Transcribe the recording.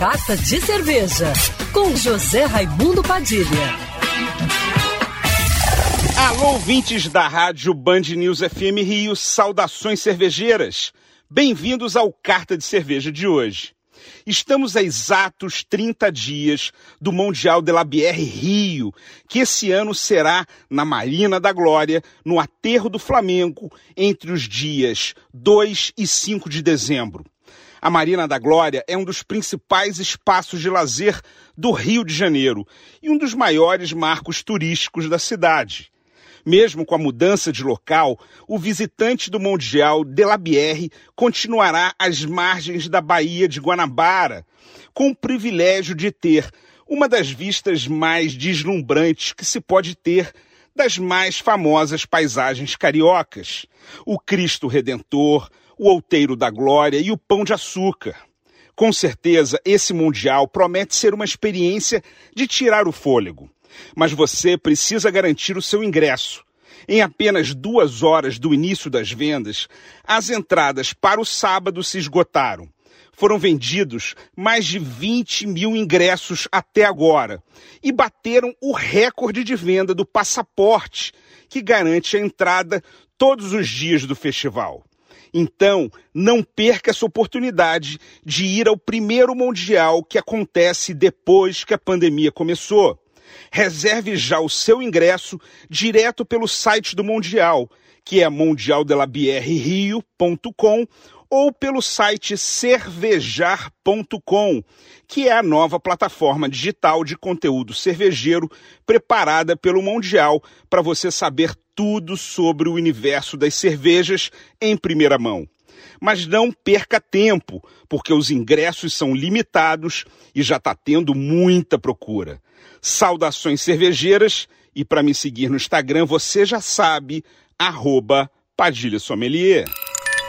Carta de Cerveja, com José Raimundo Padilha. Alô, ouvintes da rádio Band News FM Rio, saudações cervejeiras. Bem-vindos ao Carta de Cerveja de hoje. Estamos a exatos 30 dias do Mundial de la Bière Rio, que esse ano será na Marina da Glória, no Aterro do Flamengo, entre os dias 2 e 5 de dezembro. A Marina da Glória é um dos principais espaços de lazer do Rio de Janeiro e um dos maiores marcos turísticos da cidade. Mesmo com a mudança de local, o visitante do Mundial de la Bière continuará às margens da Baía de Guanabara, com o privilégio de ter uma das vistas mais deslumbrantes que se pode ter das mais famosas paisagens cariocas: o Cristo Redentor, o outeiro da glória e o pão de açúcar. Com certeza, esse Mundial promete ser uma experiência de tirar o fôlego. Mas você precisa garantir o seu ingresso. Em apenas duas horas do início das vendas, as entradas para o sábado se esgotaram. Foram vendidos mais de 20 mil ingressos até agora e bateram o recorde de venda do passaporte, que garante a entrada todos os dias do festival. Então, não perca essa oportunidade de ir ao primeiro Mundial que acontece depois que a pandemia começou. Reserve já o seu ingresso direto pelo site do Mundial, que é mundialdelabierrio.com ou pelo site cervejar.com, que é a nova plataforma digital de conteúdo cervejeiro preparada pelo Mundial para você saber tudo sobre o universo das cervejas em primeira mão. Mas não perca tempo, porque os ingressos são limitados e já está tendo muita procura. Saudações cervejeiras e para me seguir no Instagram você já sabe, arroba Padilha Sommelier.